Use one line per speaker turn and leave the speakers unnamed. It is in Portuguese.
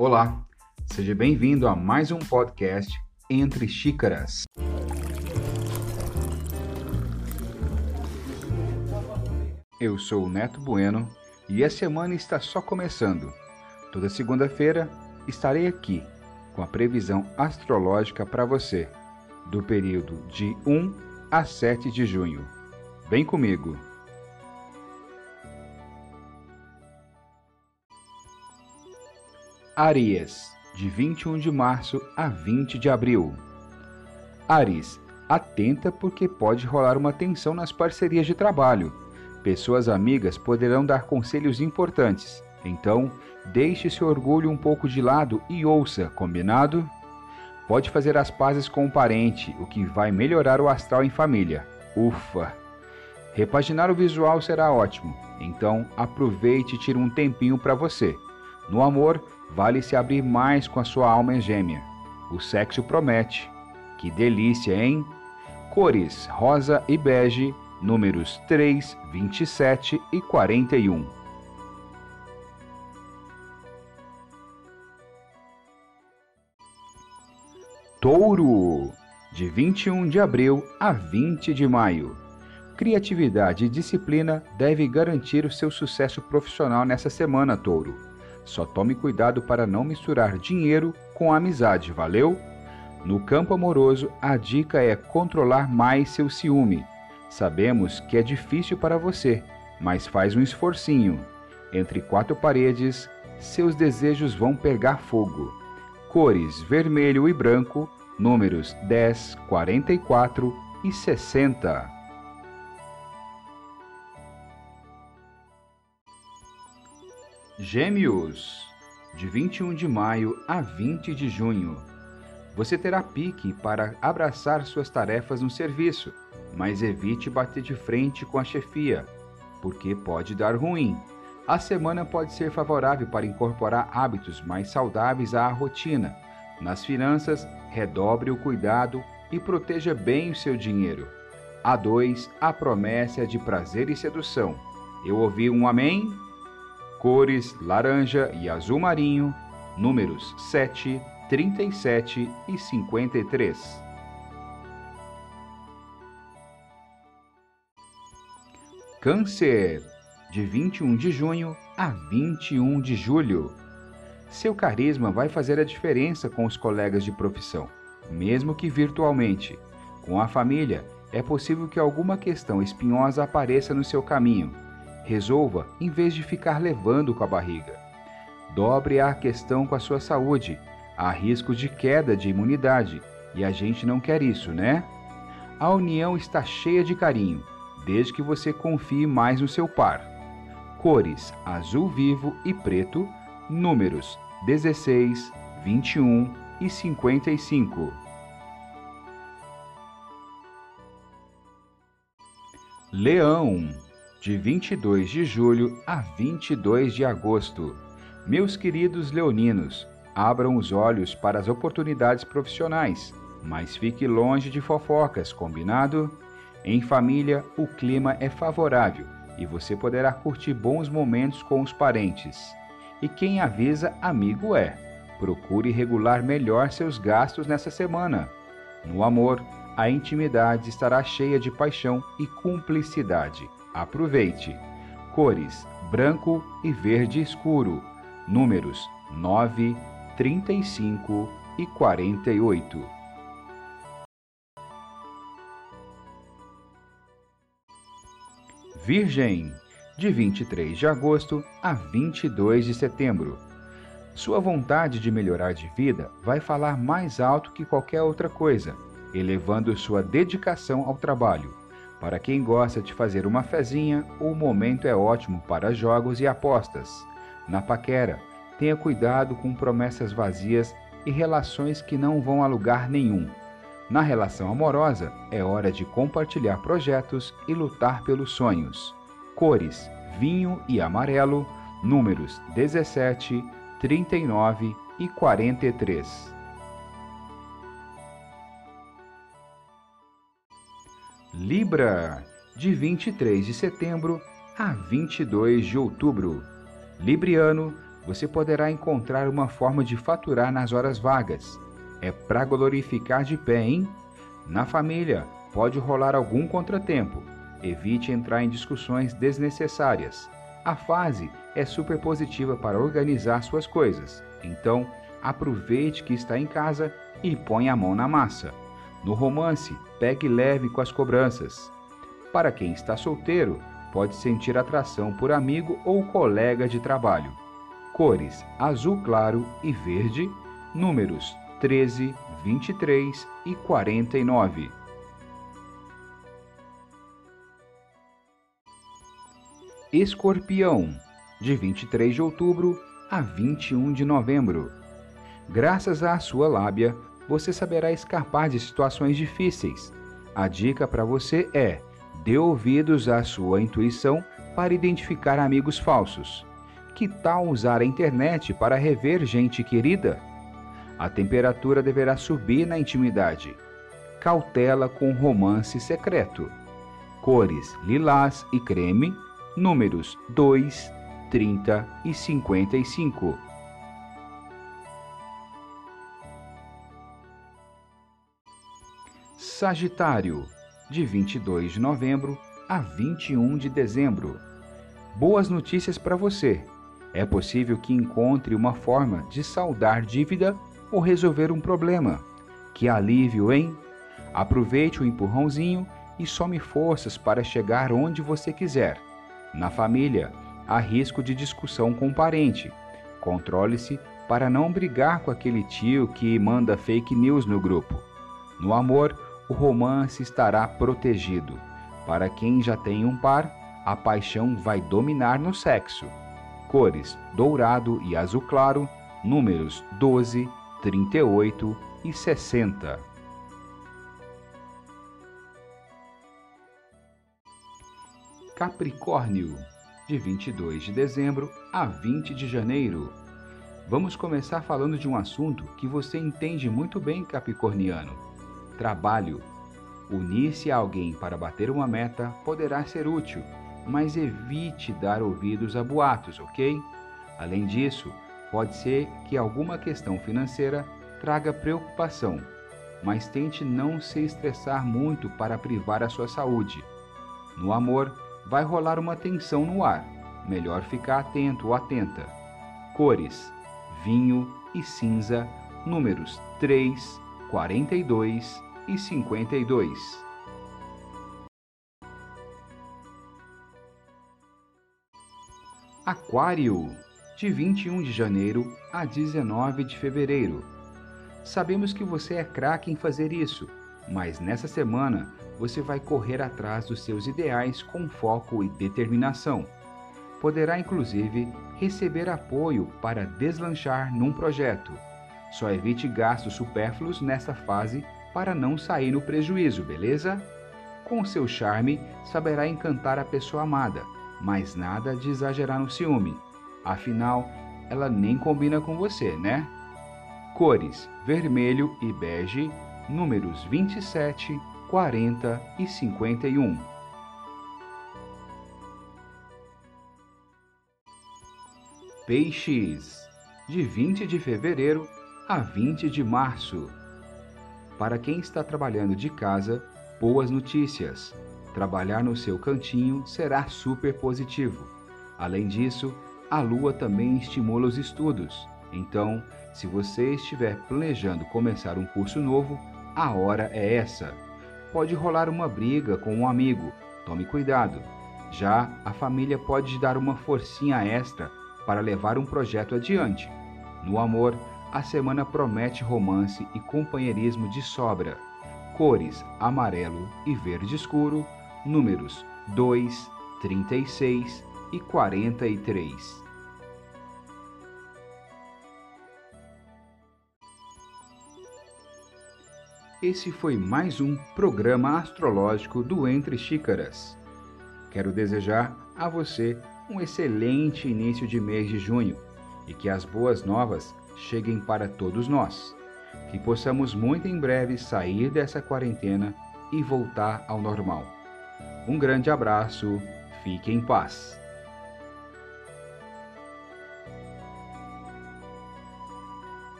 Olá, seja bem-vindo a mais um podcast Entre Xícaras. Eu sou o Neto Bueno e a semana está só começando. Toda segunda-feira estarei aqui com a previsão astrológica para você, do período de 1 a 7 de junho. Vem comigo! Aries, de 21 de março a 20 de abril. Aries, atenta porque pode rolar uma tensão nas parcerias de trabalho. Pessoas amigas poderão dar conselhos importantes. Então, deixe seu orgulho um pouco de lado e ouça, combinado? Pode fazer as pazes com um parente, o que vai melhorar o astral em família. Ufa! Repaginar o visual será ótimo, então aproveite e tire um tempinho para você. No amor, vale se abrir mais com a sua alma gêmea. O sexo promete. Que delícia, hein? Cores rosa e bege, números 3, 27 e 41. Touro, de 21 de abril a 20 de maio. Criatividade e disciplina devem garantir o seu sucesso profissional nessa semana, Touro. Só tome cuidado para não misturar dinheiro com amizade, valeu? No campo amoroso, a dica é controlar mais seu ciúme. Sabemos que é difícil para você, mas faz um esforcinho. Entre quatro paredes, seus desejos vão pegar fogo. Cores vermelho e branco, números 10, 44 e 60. Gêmeos, de 21 de maio a 20 de junho. Você terá pique para abraçar suas tarefas no serviço, mas evite bater de frente com a chefia, porque pode dar ruim. A semana pode ser favorável para incorporar hábitos mais saudáveis à rotina. Nas finanças, redobre o cuidado e proteja bem o seu dinheiro. A 2, a promessa de prazer e sedução. Eu ouvi um amém? Cores laranja e azul marinho, números 7, 37 e 53. Câncer, de 21 de junho a 21 de julho. Seu carisma vai fazer a diferença com os colegas de profissão, mesmo que virtualmente. Com a família, é possível que alguma questão espinhosa apareça no seu caminho Resolva em vez de ficar levando com a barriga. Dobre a questão com a sua saúde. Há risco de queda de imunidade e a gente não quer isso, né? A união está cheia de carinho, desde que você confie mais no seu par. Cores azul vivo e preto, números 16, 21 e 55. Leão de 22 de julho a 22 de agosto. Meus queridos leoninos, abram os olhos para as oportunidades profissionais, mas fique longe de fofocas, combinado? Em família, o clima é favorável e você poderá curtir bons momentos com os parentes. E quem avisa, amigo é. Procure regular melhor seus gastos nessa semana. No amor, a intimidade estará cheia de paixão e cumplicidade. Aproveite! Cores: branco e verde escuro. Números 9, 35 e 48. Virgem, de 23 de agosto a 22 de setembro. Sua vontade de melhorar de vida vai falar mais alto que qualquer outra coisa, elevando sua dedicação ao trabalho. Para quem gosta de fazer uma fezinha, o momento é ótimo para jogos e apostas. Na paquera, tenha cuidado com promessas vazias e relações que não vão a lugar nenhum. Na relação amorosa, é hora de compartilhar projetos e lutar pelos sonhos. Cores: vinho e amarelo, números 17, 39 e 43. Libra, de 23 de setembro a 22 de outubro. Libriano, você poderá encontrar uma forma de faturar nas horas vagas. É para glorificar de pé, hein? Na família, pode rolar algum contratempo. Evite entrar em discussões desnecessárias. A fase é super positiva para organizar suas coisas. Então, aproveite que está em casa e põe a mão na massa. No romance, pegue leve com as cobranças. Para quem está solteiro, pode sentir atração por amigo ou colega de trabalho. Cores azul claro e verde, números 13, 23 e 49. Escorpião, de 23 de outubro a 21 de novembro. Graças à sua lábia, você saberá escapar de situações difíceis. A dica para você é: dê ouvidos à sua intuição para identificar amigos falsos. Que tal usar a internet para rever gente querida? A temperatura deverá subir na intimidade. Cautela com romance secreto. Cores lilás e creme, números 2, 30 e 55. Sagitário, de 22 de novembro a 21 de dezembro. Boas notícias para você. É possível que encontre uma forma de saldar dívida ou resolver um problema. Que alívio, hein? Aproveite o empurrãozinho e some forças para chegar onde você quiser. Na família, há risco de discussão com parente. Controle-se para não brigar com aquele tio que manda fake news no grupo. No amor, o romance estará protegido. Para quem já tem um par, a paixão vai dominar no sexo. Cores dourado e azul claro, números 12, 38 e 60. Capricórnio, de 22 de dezembro a 20 de janeiro. Vamos começar falando de um assunto que você entende muito bem, Capricorniano Trabalho. Unir-se a alguém para bater uma meta poderá ser útil, mas evite dar ouvidos a boatos, ok? Além disso, pode ser que alguma questão financeira traga preocupação, mas tente não se estressar muito para privar a sua saúde. No amor, vai rolar uma tensão no ar, melhor ficar atento ou atenta. Cores: vinho e cinza, números 3, 42 e 52. Aquário, de 21 de janeiro a 19 de fevereiro. Sabemos que você é craque em fazer isso, mas nessa semana você vai correr atrás dos seus ideais com foco e determinação. Poderá inclusive receber apoio para deslanchar num projeto. Só evite gastos supérfluos nesta fase para não sair no prejuízo, beleza? Com seu charme, saberá encantar a pessoa amada, mas nada de exagerar no ciúme. Afinal, ela nem combina com você, né? Cores: vermelho e bege, números 27, 40 e 51. Peixes, de 20 de fevereiro a 20 de março. Para quem está trabalhando de casa, boas notícias. Trabalhar no seu cantinho será super positivo. Além disso, a lua também estimula os estudos. Então, se você estiver planejando começar um curso novo, a hora é essa. Pode rolar uma briga com um amigo, tome cuidado. Já a família pode dar uma forcinha extra para levar um projeto adiante. No amor, a semana promete romance e companheirismo de sobra. Cores amarelo e verde escuro, números 2, 36 e 43. Esse foi mais um programa astrológico do Entre Xícaras. Quero desejar a você um excelente início de mês de junho e que as boas novas cheguem para todos nós. Que possamos muito em breve sair dessa quarentena e voltar ao normal. Um grande abraço, fique em paz.